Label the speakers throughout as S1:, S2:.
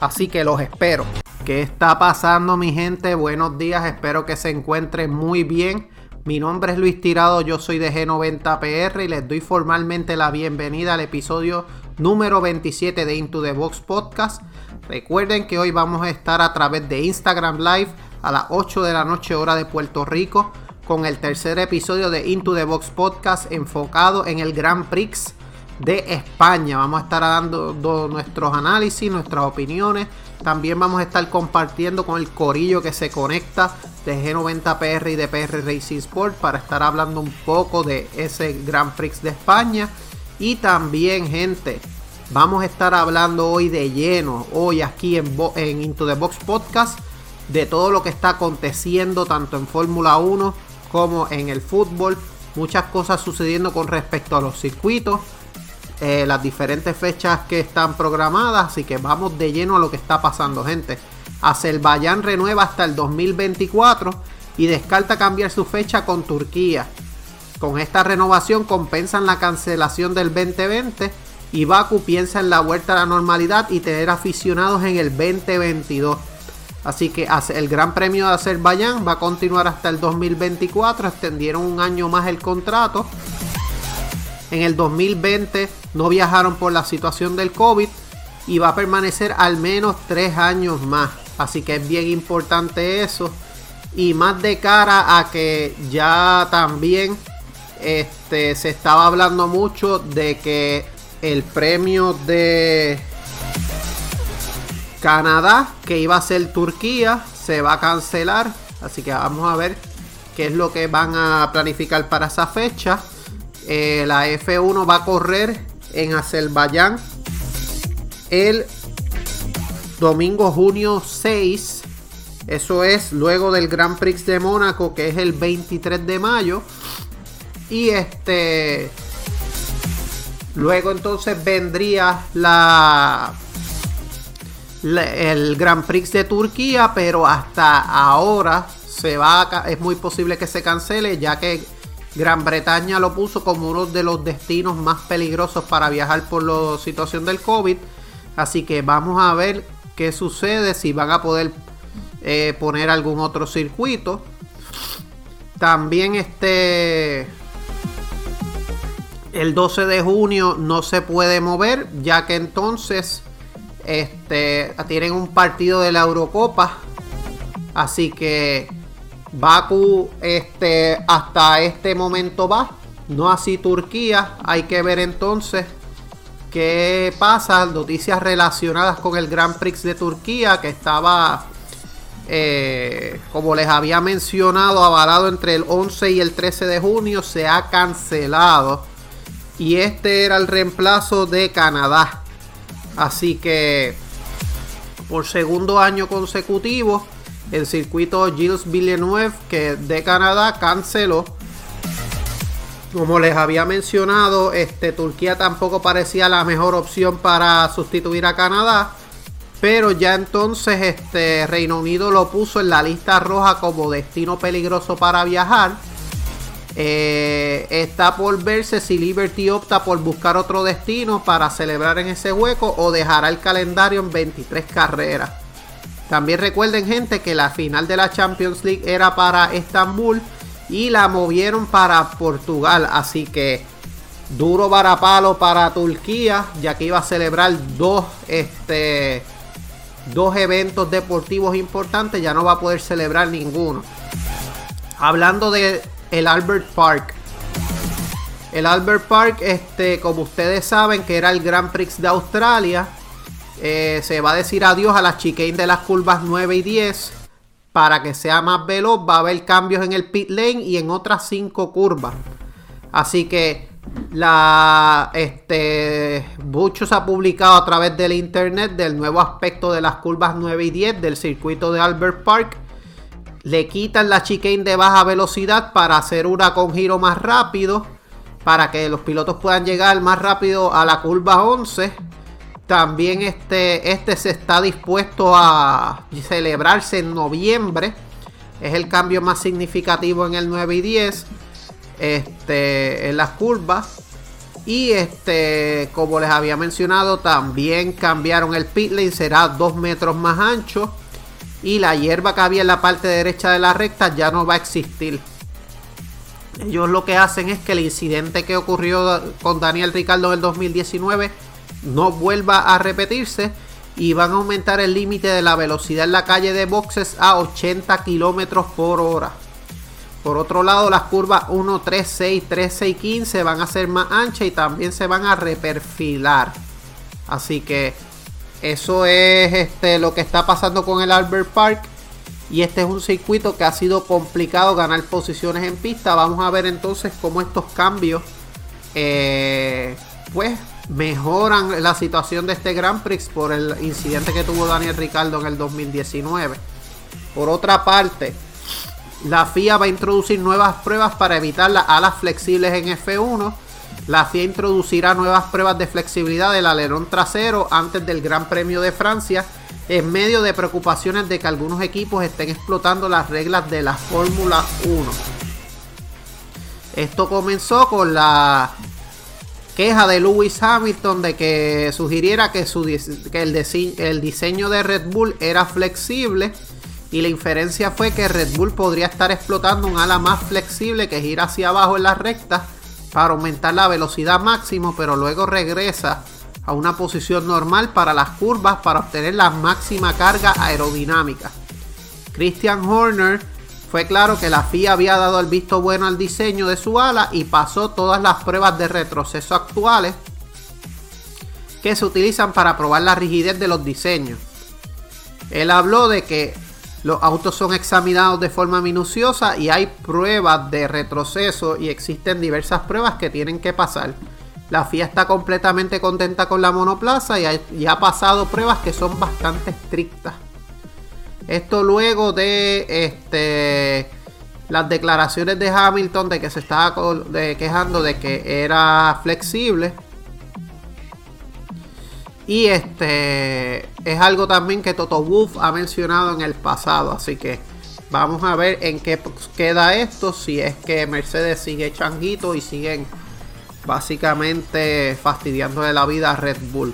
S1: Así que los espero. ¿Qué está pasando mi gente? Buenos días, espero que se encuentren muy bien. Mi nombre es Luis Tirado, yo soy de G90PR y les doy formalmente la bienvenida al episodio número 27 de Into the Box Podcast. Recuerden que hoy vamos a estar a través de Instagram Live a las 8 de la noche hora de Puerto Rico con el tercer episodio de Into the Box Podcast enfocado en el Grand Prix de España. Vamos a estar dando nuestros análisis, nuestras opiniones. También vamos a estar compartiendo con el corillo que se conecta de G90PR y de PR Racing Sport para estar hablando un poco de ese Grand Prix de España. Y también, gente, vamos a estar hablando hoy de lleno, hoy aquí en, en Into the Box Podcast, de todo lo que está aconteciendo tanto en Fórmula 1 como en el fútbol. Muchas cosas sucediendo con respecto a los circuitos eh, las diferentes fechas que están programadas. Así que vamos de lleno a lo que está pasando, gente. Azerbaiyán renueva hasta el 2024 y descarta cambiar su fecha con Turquía. Con esta renovación compensan la cancelación del 2020 y Baku piensa en la vuelta a la normalidad y tener aficionados en el 2022. Así que el Gran Premio de Azerbaiyán va a continuar hasta el 2024. Extendieron un año más el contrato. En el 2020 no viajaron por la situación del COVID y va a permanecer al menos tres años más. Así que es bien importante eso. Y más de cara a que ya también este, se estaba hablando mucho de que el premio de Canadá, que iba a ser Turquía, se va a cancelar. Así que vamos a ver qué es lo que van a planificar para esa fecha. Eh, la F1 va a correr en Azerbaiyán el domingo junio 6. Eso es luego del Grand Prix de Mónaco, que es el 23 de mayo. Y este. Luego entonces vendría la, el Grand Prix de Turquía, pero hasta ahora se va es muy posible que se cancele, ya que Gran Bretaña lo puso como uno de los destinos más peligrosos para viajar por la situación del COVID. Así que vamos a ver qué sucede, si van a poder eh, poner algún otro circuito. También este... El 12 de junio no se puede mover, ya que entonces este, tienen un partido de la Eurocopa. Así que Baku este, hasta este momento va, no así Turquía. Hay que ver entonces qué pasa. Noticias relacionadas con el Grand Prix de Turquía que estaba, eh, como les había mencionado, avalado entre el 11 y el 13 de junio. Se ha cancelado. Y este era el reemplazo de Canadá. Así que por segundo año consecutivo el circuito Gilles Villeneuve que de Canadá canceló. Como les había mencionado, este, Turquía tampoco parecía la mejor opción para sustituir a Canadá. Pero ya entonces este, Reino Unido lo puso en la lista roja como destino peligroso para viajar. Eh, está por verse si Liberty opta por buscar otro destino para celebrar en ese hueco o dejará el calendario en 23 carreras. También recuerden gente que la final de la Champions League era para Estambul y la movieron para Portugal. Así que duro varapalo para Turquía, ya que iba a celebrar dos, este, dos eventos deportivos importantes, ya no va a poder celebrar ninguno. Hablando de el Albert Park. El Albert Park, este, como ustedes saben, que era el Grand Prix de Australia eh, se va a decir adiós a las chicane de las curvas 9 y 10 para que sea más veloz. Va a haber cambios en el pit lane y en otras 5 curvas. Así que la este mucho se ha publicado a través del internet del nuevo aspecto de las curvas 9 y 10 del circuito de Albert Park le quitan la chicane de baja velocidad para hacer una con giro más rápido, para que los pilotos puedan llegar más rápido a la curva 11. También este, este se está dispuesto a celebrarse en noviembre. Es el cambio más significativo en el 9 y 10. Este, en las curvas. Y este, como les había mencionado, también cambiaron el pit lane. Será 2 metros más ancho y la hierba que había en la parte derecha de la recta ya no va a existir. Ellos lo que hacen es que el incidente que ocurrió con Daniel Ricardo en el 2019 no vuelva a repetirse y van a aumentar el límite de la velocidad en la calle de boxes a 80 kilómetros por hora. Por otro lado, las curvas 1, 3, 6, 3, 6, 15 van a ser más anchas y también se van a reperfilar. Así que eso es este, lo que está pasando con el Albert Park. Y este es un circuito que ha sido complicado ganar posiciones en pista. Vamos a ver entonces cómo estos cambios eh, pues mejoran la situación de este Grand Prix por el incidente que tuvo Daniel Ricardo en el 2019. Por otra parte, la FIA va a introducir nuevas pruebas para evitar las alas flexibles en F1 la FIA introducirá nuevas pruebas de flexibilidad del alerón trasero antes del Gran Premio de Francia, en medio de preocupaciones de que algunos equipos estén explotando las reglas de la Fórmula 1. Esto comenzó con la queja de Lewis Hamilton de que sugiriera que, el, el diseño de Red Bull era flexible y la inferencia fue que Red Bull podría estar explotando un ala más flexible que gira hacia abajo en las rectas para aumentar la velocidad máximo, pero luego regresa a una posición normal para las curvas para obtener la máxima carga aerodinámica. Christian Horner fue claro que la FIA había dado el visto bueno al diseño de su ala y pasó todas las pruebas de retroceso actuales que se utilizan para probar la rigidez de los diseños. Él habló de que los autos son examinados de forma minuciosa y hay pruebas de retroceso y existen diversas pruebas que tienen que pasar. La FIA está completamente contenta con la monoplaza y ha, pasado pruebas que son bastante estrictas. Esto luego de este, las declaraciones de Hamilton de que se estaba quejando de que era flexible y este es algo también que Toto Wolff ha mencionado en el pasado. Así que vamos a ver en qué queda esto. Si es que Mercedes sigue changuito y siguen básicamente fastidiando de la vida a Red Bull.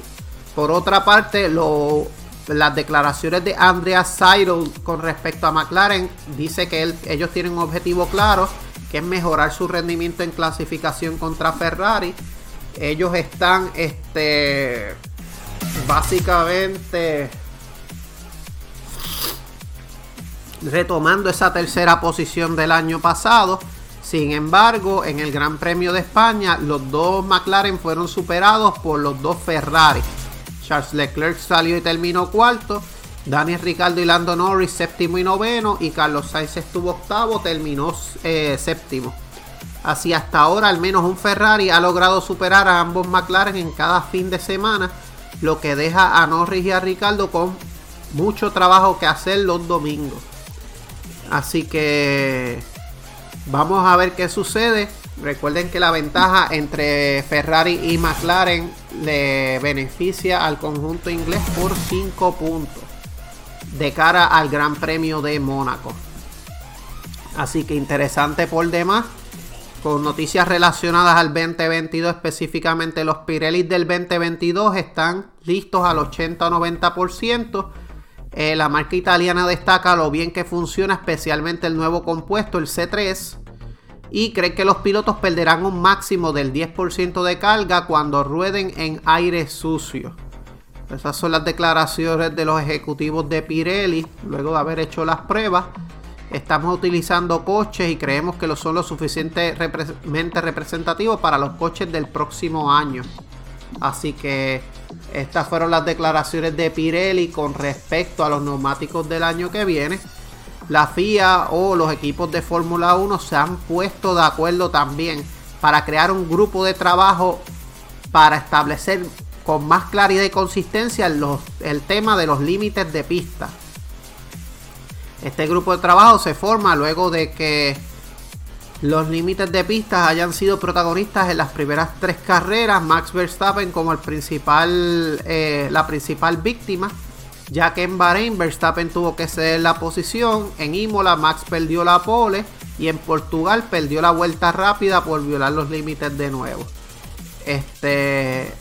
S1: Por otra parte, las declaraciones de Andrea Seidel con respecto a McLaren dice que ellos tienen un objetivo claro que es mejorar su rendimiento en clasificación contra Ferrari. Ellos están este básicamente retomando esa tercera posición del año pasado. Sin embargo, en el Gran Premio de España, los dos McLaren fueron superados por los dos Ferrari. Charles Leclerc salió y terminó cuarto. Daniel Ricardo y Lando Norris séptimo y noveno. Y Carlos Sainz estuvo octavo, terminó eh, séptimo. Así hasta ahora al menos un Ferrari ha logrado superar a ambos McLaren en cada fin de semana lo que deja a Norris y a Ricardo con mucho trabajo que hacer los domingos. Así que vamos a ver qué sucede. Recuerden que la ventaja entre Ferrari y McLaren le beneficia al conjunto inglés por 5 puntos de cara al Gran Premio de Mónaco. Así que interesante por demás con noticias relacionadas al 2022, específicamente los Pirelli del 2022 están listos al 80 o 90%. Eh, la marca italiana destaca lo bien que funciona, especialmente el nuevo compuesto, el C3, y cree que los pilotos perderán un máximo del 10% de carga cuando rueden en aire sucio. Esas son las declaraciones de los ejecutivos de Pirelli luego de haber hecho las pruebas. Estamos utilizando coches y creemos que son lo suficientemente representativos para los coches del próximo año. Así que estas fueron las declaraciones de Pirelli con respecto a los neumáticos del año que viene. La FIA o los equipos de Fórmula 1 se han puesto de acuerdo también para crear un grupo de trabajo para establecer con más claridad y consistencia el tema de los límites de pista. Este grupo de trabajo se forma luego de que los límites de pistas hayan sido protagonistas en las primeras tres carreras. Max Verstappen como el principal, eh, la principal víctima, ya que en Bahrein Verstappen tuvo que ceder la posición, en Imola Max perdió la pole y en Portugal perdió la vuelta rápida por violar los límites de nuevo. Este,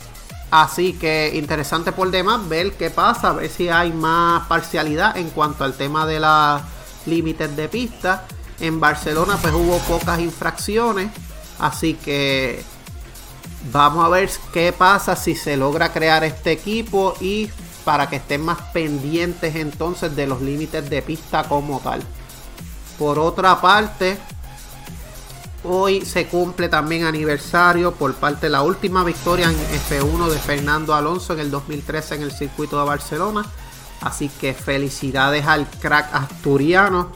S1: así que interesante por demás ver qué pasa, ver si hay más parcialidad en cuanto al tema de las límites de pista. En Barcelona pues hubo pocas infracciones, así que vamos a ver qué pasa si se logra crear este equipo y para que estén más pendientes entonces de los límites de pista como tal. Por otra parte, hoy se cumple también aniversario por parte de la última victoria en F1 de Fernando Alonso en el 2013 en el circuito de Barcelona. Así que felicidades al crack asturiano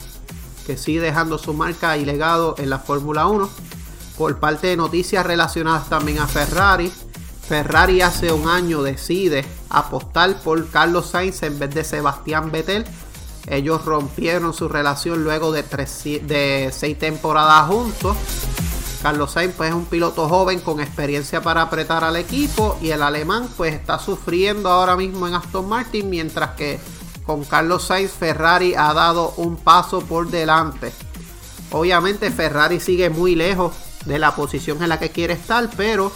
S1: que sigue dejando su marca y legado en la Fórmula 1. Por parte de noticias relacionadas también a Ferrari. Ferrari hace un año decide apostar por Carlos Sainz en vez de Sebastián Vettel. Ellos rompieron su relación luego de, seis temporadas juntos. Carlos Sainz pues, es un piloto joven con experiencia para apretar al equipo y el alemán pues está sufriendo ahora mismo en Aston Martin mientras que con Carlos Sainz Ferrari ha dado un paso por delante. Obviamente Ferrari sigue muy lejos de la posición en la que quiere estar, pero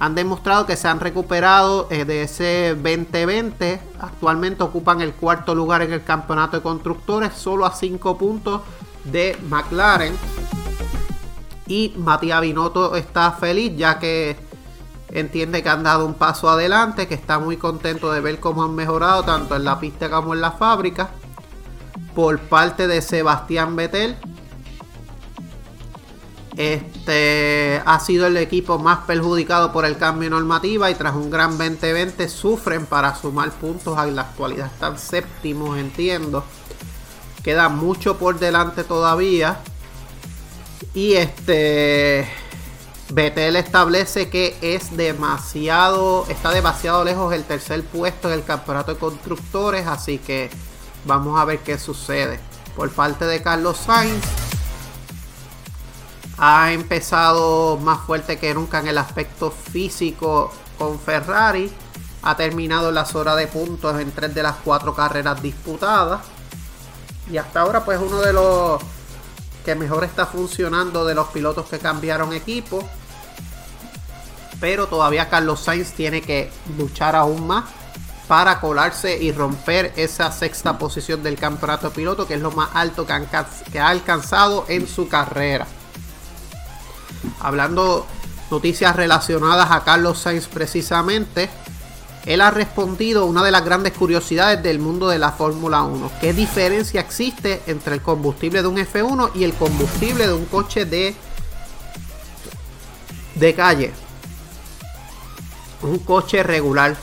S1: han demostrado que se han recuperado eh, de ese 2020. Actualmente ocupan el cuarto lugar en el campeonato de constructores, solo a 5 puntos de McLaren. Y Matías Binotto está feliz ya que entiende que han dado un paso adelante, que está muy contento de ver cómo han mejorado tanto en la pista como en la fábrica. Por parte de Sebastián Vettel, este ha sido el equipo más perjudicado por el cambio normativa y tras un gran 2020 sufren para sumar puntos. En la actualidad están séptimos, entiendo. Queda mucho por delante todavía. Y este Betel establece que es demasiado, está demasiado lejos el tercer puesto en el campeonato de constructores, así que vamos a ver qué sucede. Por parte de Carlos Sainz, ha empezado más fuerte que nunca en el aspecto físico con Ferrari. Ha terminado las horas de puntos en tres de las cuatro carreras disputadas. Y hasta ahora, pues uno de los que mejor está funcionando de los pilotos que cambiaron equipo. Pero todavía Carlos Sainz tiene que luchar aún más para colarse y romper esa sexta posición del campeonato piloto, que es lo más alto que ha alcanzado en su carrera. Hablando noticias relacionadas a Carlos Sainz precisamente, él ha respondido una de las grandes curiosidades del mundo de la Fórmula 1. ¿Qué diferencia existe entre el combustible de un F1 y el combustible de un coche de, de calle? Un coche regular.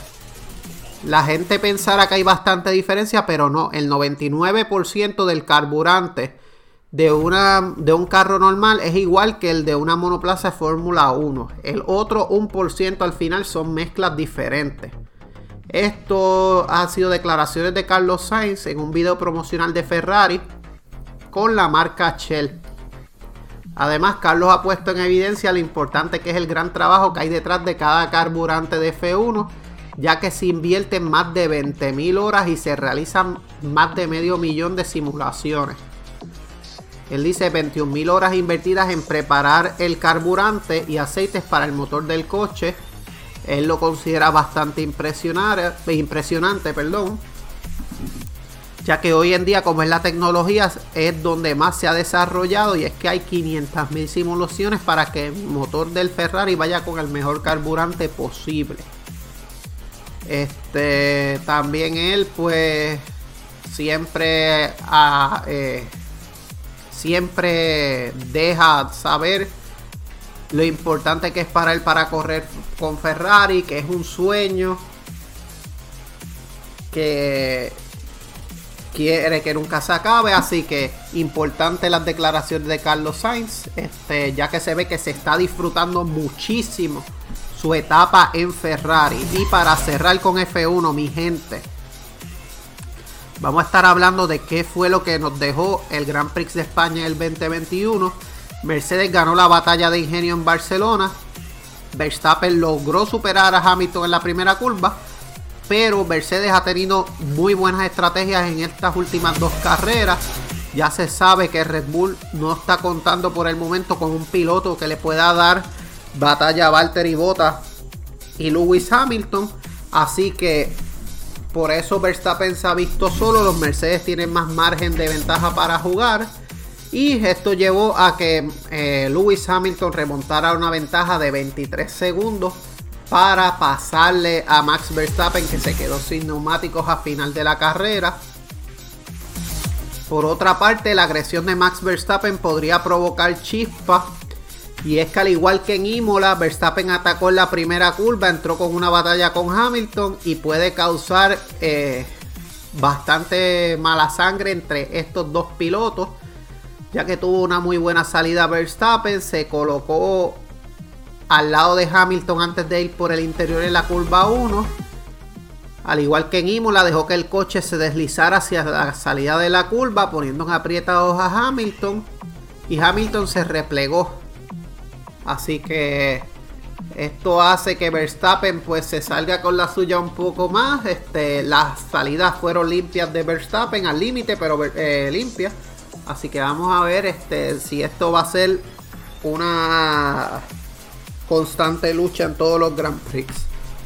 S1: La gente pensará que hay bastante diferencia, pero no. El 99% del carburante de, una, de un carro normal es igual que el de una monoplaza Fórmula 1. El otro 1% al final son mezclas diferentes. Esto ha sido declaraciones de Carlos Sainz en un video promocional de Ferrari con la marca Shell. Además, Carlos ha puesto en evidencia lo importante que es el gran trabajo que hay detrás de cada carburante de F1, ya que se invierten más de 20.000 horas y se realizan más de medio millón de simulaciones. Él dice 21.000 horas invertidas en preparar el carburante y aceites para el motor del coche él lo considera bastante impresionante, perdón, ya que hoy en día como es la tecnología es donde más se ha desarrollado y es que hay 500.000 simulaciones para que el motor del Ferrari vaya con el mejor carburante posible. Este también él pues siempre eh, siempre deja saber lo importante que es para él para correr con Ferrari, que es un sueño que quiere que nunca se acabe, así que importante las declaraciones de Carlos Sainz, este, ya que se ve que se está disfrutando muchísimo su etapa en Ferrari. Y para cerrar con F1, mi gente, Vamos a estar hablando de qué fue lo que nos dejó el Grand Prix de España el 2021. Mercedes ganó la batalla de ingenio en Barcelona. Verstappen logró superar a Hamilton en la primera curva. Pero Mercedes ha tenido muy buenas estrategias en estas últimas dos carreras. Ya se sabe que Red Bull no está contando por el momento con un piloto que le pueda dar batalla a Valtteri Bottas y Lewis Hamilton. Así que por eso Verstappen se ha visto solo. Los Mercedes tienen más margen de ventaja para jugar. Y esto llevó a que eh, Lewis Hamilton remontara una ventaja de 23 segundos para pasarle a Max Verstappen que se quedó sin neumáticos a final de la carrera. Por otra parte, la agresión de Max Verstappen podría provocar chispas y es que al igual que en Imola, Verstappen atacó en la primera curva, entró con una batalla con Hamilton y puede causar eh, bastante mala sangre entre estos dos pilotos, ya que tuvo una muy buena salida Verstappen, se colocó al lado de Hamilton antes de ir por el interior en la curva 1. Al igual que en Imola, dejó que el coche se deslizara hacia la salida de la curva, poniendo en apretados a Hamilton. Y Hamilton se replegó Así que esto hace que Verstappen pues se salga con la suya un poco más. Este, las salidas fueron limpias de Verstappen al límite, pero eh, limpias. Así que vamos a ver este, si esto va a ser una constante lucha en todos los Grand Prix.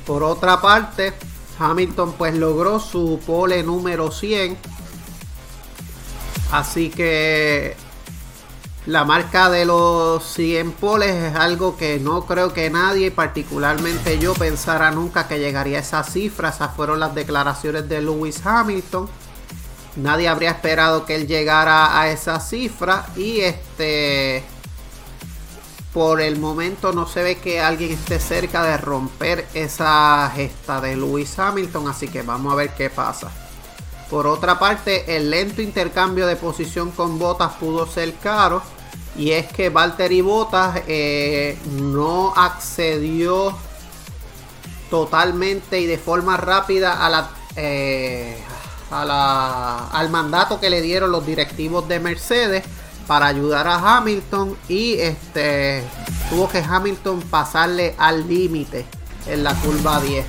S1: Por otra parte, Hamilton pues logró su pole número 100. Así que la marca de los 100 poles es algo que no creo que nadie, particularmente yo, pensara nunca que llegaría a esa cifra. Esas fueron las declaraciones de Lewis Hamilton. Nadie habría esperado que él llegara a esa cifra. Y este. Por el momento no se ve que alguien esté cerca de romper esa gesta de Lewis Hamilton. Así que vamos a ver qué pasa. Por otra parte, el lento intercambio de posición con botas pudo ser caro. Y es que Valtteri Bottas eh, no accedió totalmente y de forma rápida eh, al mandato que le dieron los directivos de Mercedes para ayudar a Hamilton y este tuvo que Hamilton pasarle al límite en la curva 10.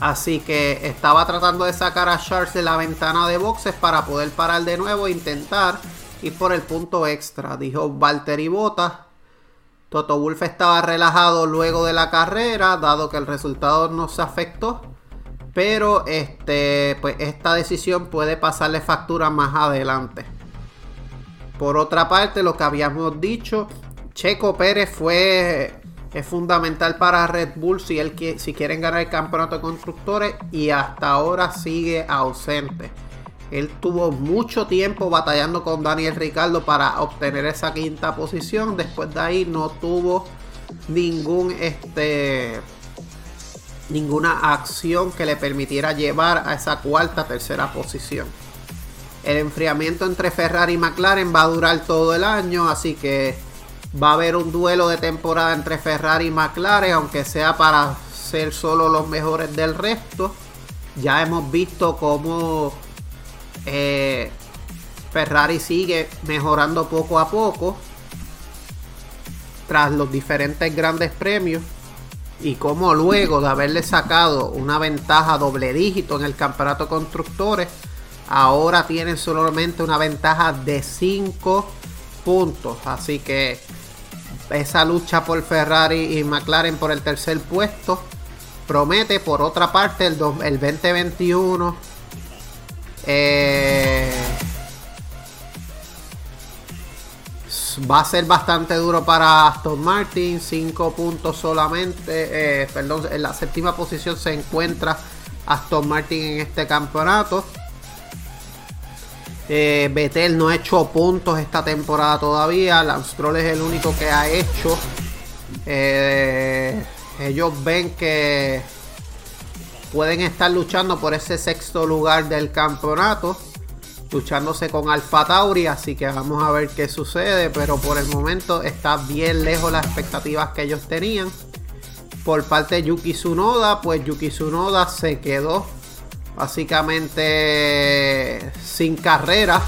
S1: Así que estaba tratando de sacar a Charles de la ventana de boxes para poder parar de nuevo e intentar ir por el punto extra. Dijo Valtteri Bottas. Toto Wolf estaba relajado luego de la carrera, dado que el resultado no se afectó. Pero este, pues esta decisión puede pasarle factura más adelante. Por otra parte, lo que habíamos dicho, Checo Pérez fue es fundamental para Red Bull si, él, si quieren ganar el campeonato de constructores y hasta ahora sigue ausente. Él tuvo mucho tiempo batallando con Daniel Ricardo para obtener esa quinta posición. Después de ahí no tuvo ningún este ninguna acción que le permitiera llevar a esa cuarta tercera posición. El enfriamiento entre Ferrari y McLaren va a durar todo el año, así que Va a haber un duelo de temporada entre Ferrari y McLaren, aunque sea para ser solo los mejores del resto. Ya hemos visto cómo eh, Ferrari sigue mejorando poco a poco tras los diferentes grandes premios y cómo luego de haberle sacado una ventaja doble dígito en el campeonato constructores, ahora tienen solamente una ventaja de 5 puntos. Así que esa lucha por Ferrari y McLaren por el tercer puesto promete. Por otra parte, el, 2021 eh, va a ser bastante duro para Aston Martin. 5 puntos solamente. Eh, perdón, en la séptima posición se encuentra Aston Martin en este campeonato. Eh, Betel no ha hecho puntos esta temporada todavía. Lance Troll es el único que ha hecho. Eh, ellos ven que pueden estar luchando por ese sexto lugar del campeonato. Luchándose con Alfa Tauri. Así que vamos a ver qué sucede. Pero por el momento está bien lejos las expectativas que ellos tenían. Por parte de Yuki Tsunoda, pues Yuki Tsunoda se quedó básicamente sin carrera,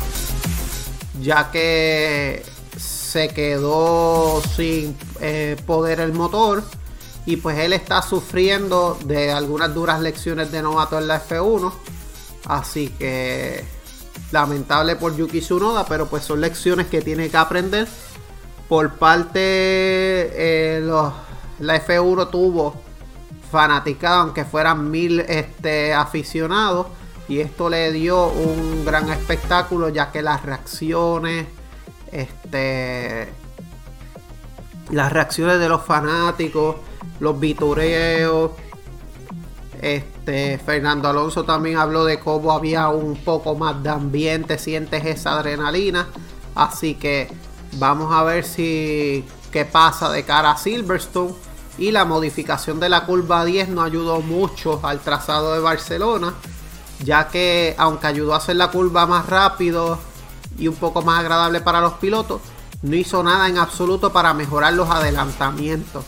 S1: ya que se quedó sin eh, poder el motor y pues él está sufriendo de algunas duras lecciones de novato en la F1. Así que lamentable por Yuki Tsunoda, pero pues son lecciones que tiene que aprender. Por parte eh, la F1 tuvo fanaticado, aunque fueran mil este, aficionados. Y esto le dio un gran espectáculo, ya que las reacciones, este, las reacciones de los fanáticos, los vitureos, este, Fernando Alonso también habló de cómo había un poco más de ambiente, sientes esa adrenalina. Así que vamos a ver si qué pasa de cara a Silverstone. Y la modificación de la curva 10 no ayudó mucho al trazado de Barcelona, ya que aunque ayudó a hacer la curva más rápido y un poco más agradable para los pilotos, no hizo nada en absoluto para mejorar los adelantamientos,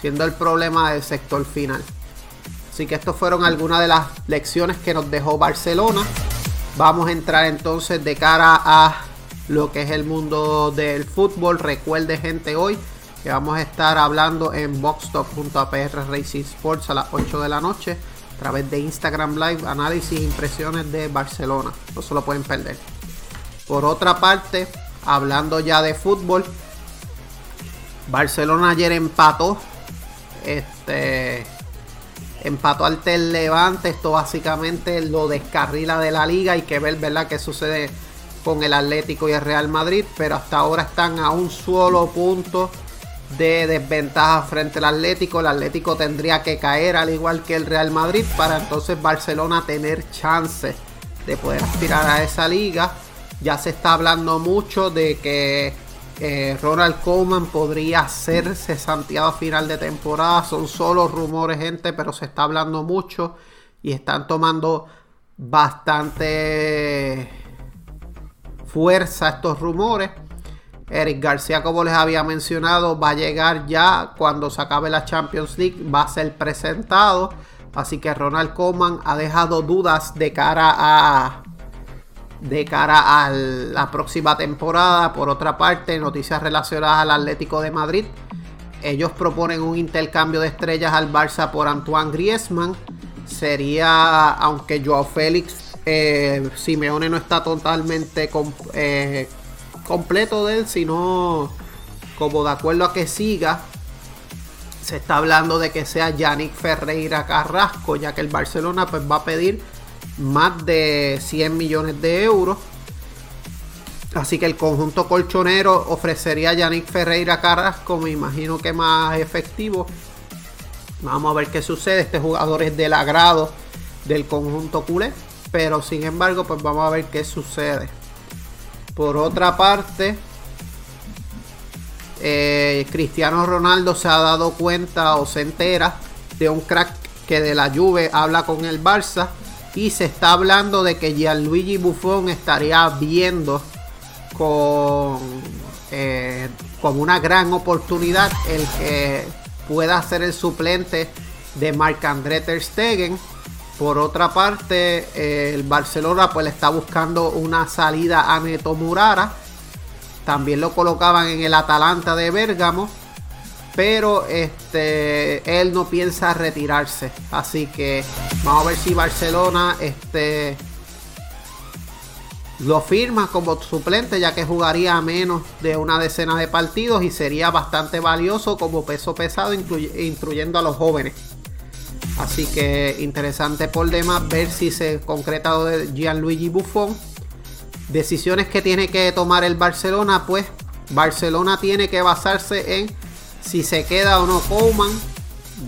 S1: siendo el problema del sector final. Así que estas fueron algunas de las lecciones que nos dejó Barcelona. Vamos a entrar entonces de cara a lo que es el mundo del fútbol. Recuerde gente hoy que vamos a estar hablando en boxstop.apr Racing Sports a las 8 de la noche a través de Instagram Live, análisis e impresiones de Barcelona. No se lo pueden perder. Por otra parte, hablando ya de fútbol, Barcelona ayer empató. Este empató al Tel Levante. Esto básicamente lo descarrila de la liga. Hay que ver, ¿verdad?, qué sucede con el Atlético y el Real Madrid. Pero hasta ahora están a un solo punto de desventaja frente al Atlético. El Atlético tendría que caer al igual que el Real Madrid para entonces Barcelona tener chance de poder aspirar a esa liga. Ya se está hablando mucho de que eh, Ronald Koeman podría hacerse Santiago a final de temporada. Son solo rumores, gente, pero se está hablando mucho y están tomando bastante fuerza estos rumores. Eric García, como les había mencionado, va a llegar ya cuando se acabe la Champions League, va a ser presentado. Así que Ronald Koeman ha dejado dudas de cara a de cara a la próxima temporada. Por otra parte, noticias relacionadas al Atlético de Madrid. Ellos proponen un intercambio de estrellas al Barça por Antoine Griezmann. Sería, aunque Joao Félix, eh, Simeone no está totalmente eh, completo de él, sino como de acuerdo a que siga. Se está hablando de que sea Yannick Ferreira Carrasco, ya que el Barcelona pues va a pedir más de 100 millones de euros. Así que el conjunto colchonero ofrecería a Yannick Ferreira Carrasco, me imagino que más efectivo. Vamos a ver qué sucede. Este jugador es del agrado del conjunto culé. Pero sin embargo, pues vamos a ver qué sucede. Por otra parte, eh, Cristiano Ronaldo se ha dado cuenta o se entera de un crack que de la Juve habla con el Barça y se está hablando de que Gianluigi Buffon estaría viendo con, eh, una gran oportunidad el que pueda ser el suplente de Marc-André Ter Stegen. Por otra parte, eh, el Barcelona pues está buscando una salida a Neto Murara. También lo colocaban en el Atalanta de Bérgamo pero este él no piensa retirarse. Así que vamos a ver si Barcelona este lo firma como suplente ya que jugaría menos de una decena de partidos y sería bastante valioso como peso pesado incluyendo a los jóvenes. Así que interesante por demás ver si se concreta Gianluigi Buffon. Decisiones que tiene que tomar el Barcelona, pues Barcelona tiene que basarse en si se queda o no Coleman,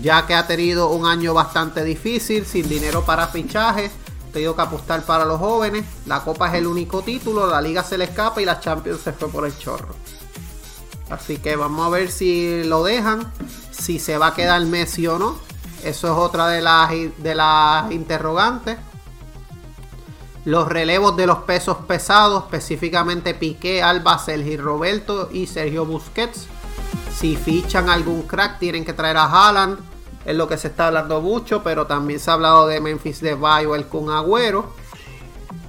S1: ya que ha tenido un año bastante difícil, sin dinero para fichajes, tenido que apostar para los jóvenes, la Copa es el único título, la Liga se le escapa y la Champions se fue por el chorro. Así que vamos a ver si lo dejan, si se va a quedar Messi o no. Eso es otra de las, de las interrogantes. Los relevos de los pesos pesados, específicamente Piqué, Alba, Sergio Roberto y Sergio Busquets si fichan algún crack, tienen que traer a Haaland. es lo que se está hablando mucho, pero también se ha hablado de Memphis Depay o el Kun Agüero.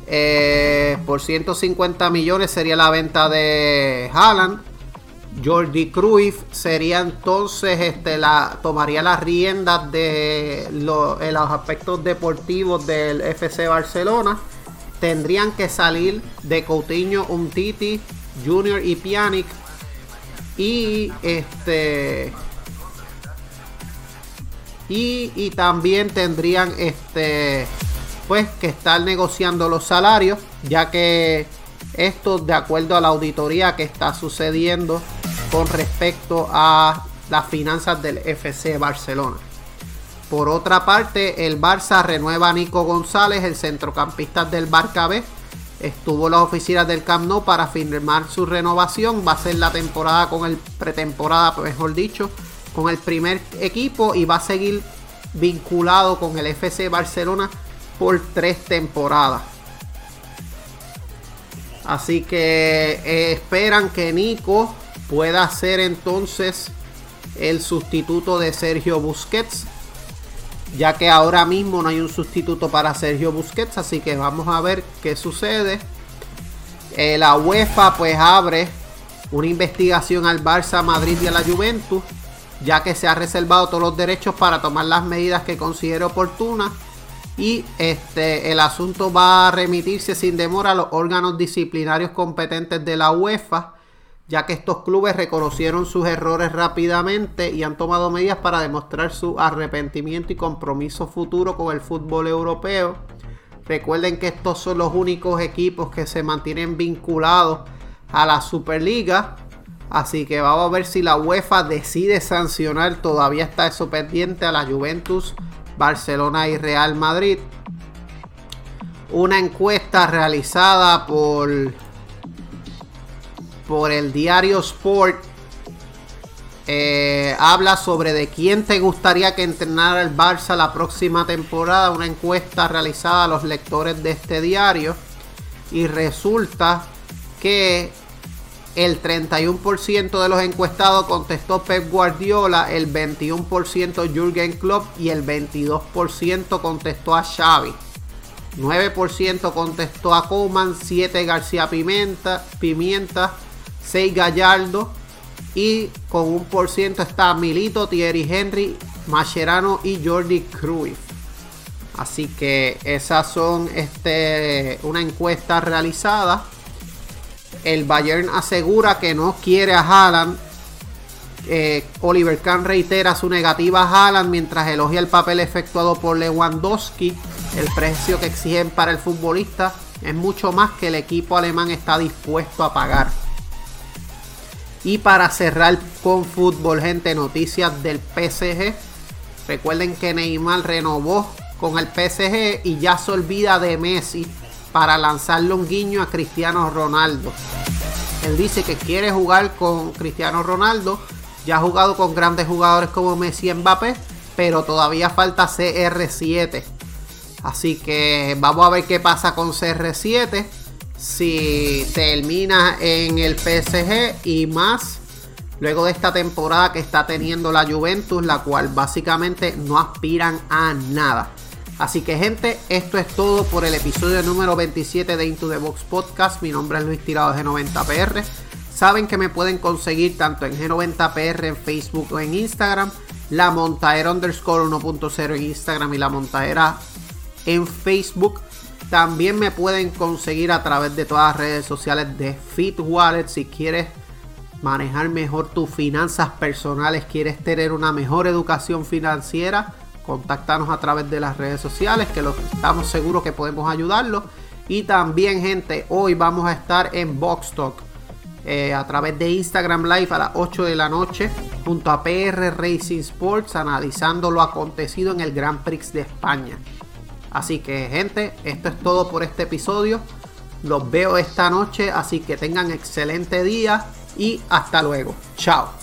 S1: Eh, por 150 millones sería la venta de Haaland. Jordi Cruyff sería entonces este la tomaría las riendas de los aspectos deportivos del FC Barcelona. Tendrían que salir de Coutinho, Umtiti, Junior y Pjanic y este y, también tendrían este pues que estar negociando los salarios ya que esto de acuerdo a la auditoría que está sucediendo con respecto a las finanzas del FC Barcelona. Por otra parte, el Barça renueva a Nico González, el centrocampista del Barca B. Estuvo en las oficinas del Camp Nou para firmar su renovación. Va a ser la temporada con el pretemporada, mejor dicho, con el primer equipo y va a seguir vinculado con el FC Barcelona por tres temporadas. Así que eh, esperan que Nico pueda ser entonces el sustituto de Sergio Busquets. Ya que ahora mismo no hay un sustituto para Sergio Busquets. Así que vamos a ver qué sucede. Eh, la UEFA pues abre una investigación al Barça, Madrid y a la Juventus ya que se ha reservado todos los derechos para tomar las medidas que considere oportunas y este el asunto va a remitirse sin demora a los órganos disciplinarios competentes de la UEFA ya que estos clubes reconocieron sus errores rápidamente y han tomado medidas para demostrar su arrepentimiento y compromiso futuro con el fútbol europeo. Recuerden que estos son los únicos equipos que se mantienen vinculados a la Superliga Así que vamos a ver si la UEFA decide sancionar. Todavía está eso pendiente a la Juventus, Barcelona y Real Madrid. Una encuesta realizada por, por el diario Sport eh, habla sobre de quién te gustaría que entrenara el Barça la próxima temporada. Una encuesta realizada a los lectores de este diario. Y resulta que el 31% de los encuestados contestó Pep Guardiola, el 21% Jürgen Klopp y el 22% contestó a Xavi. 9% contestó a Koeman, 7 García Pimienta, Pimienta, 6 Gallardo y con un por ciento está Milito, Thierry Henry, Mascherano y Jordi Cruyff. Así que esas son este, una encuesta realizada el Bayern asegura que no quiere a Haaland. Eh, Oliver Kahn reitera su negativa a Haaland mientras elogia el papel efectuado por Lewandowski. El precio que exigen para el futbolista es mucho más que el equipo alemán está dispuesto a pagar. Y para cerrar con fútbol, gente, noticias del PSG. Recuerden que Neymar renovó con el PSG y ya se olvida de Messi para lanzarle un guiño a Cristiano Ronaldo. Él dice que quiere jugar con Cristiano Ronaldo. Ya ha jugado con grandes jugadores como Messi y Mbappé, pero todavía falta CR7. Así que vamos a ver qué pasa con CR7. Si termina en el PSG y más luego de esta temporada que está teniendo la Juventus, la cual básicamente no aspiran a nada. Así que gente, esto es todo por el episodio número 27 de Into the Box Podcast. Mi nombre es Luis Tirado de G90PR. Saben que me pueden conseguir tanto en G90PR en Facebook o en Instagram. La Montaera underscore 1.0 en Instagram y la Montaera en Facebook. También me pueden conseguir a través de todas las redes sociales de Fit Wallet si quieres manejar mejor tus finanzas personales, quieres tener una mejor educación financiera Contáctanos a través de las redes sociales que estamos seguros que podemos ayudarlos. Y también, gente, hoy vamos a estar en Box Talk eh, a través de Instagram Live a las 8 de la noche junto a PR Racing Sports analizando lo acontecido en el Grand Prix de España. Así que, gente, esto es todo por este episodio. Los veo esta noche, así que tengan excelente día y hasta luego. Chao.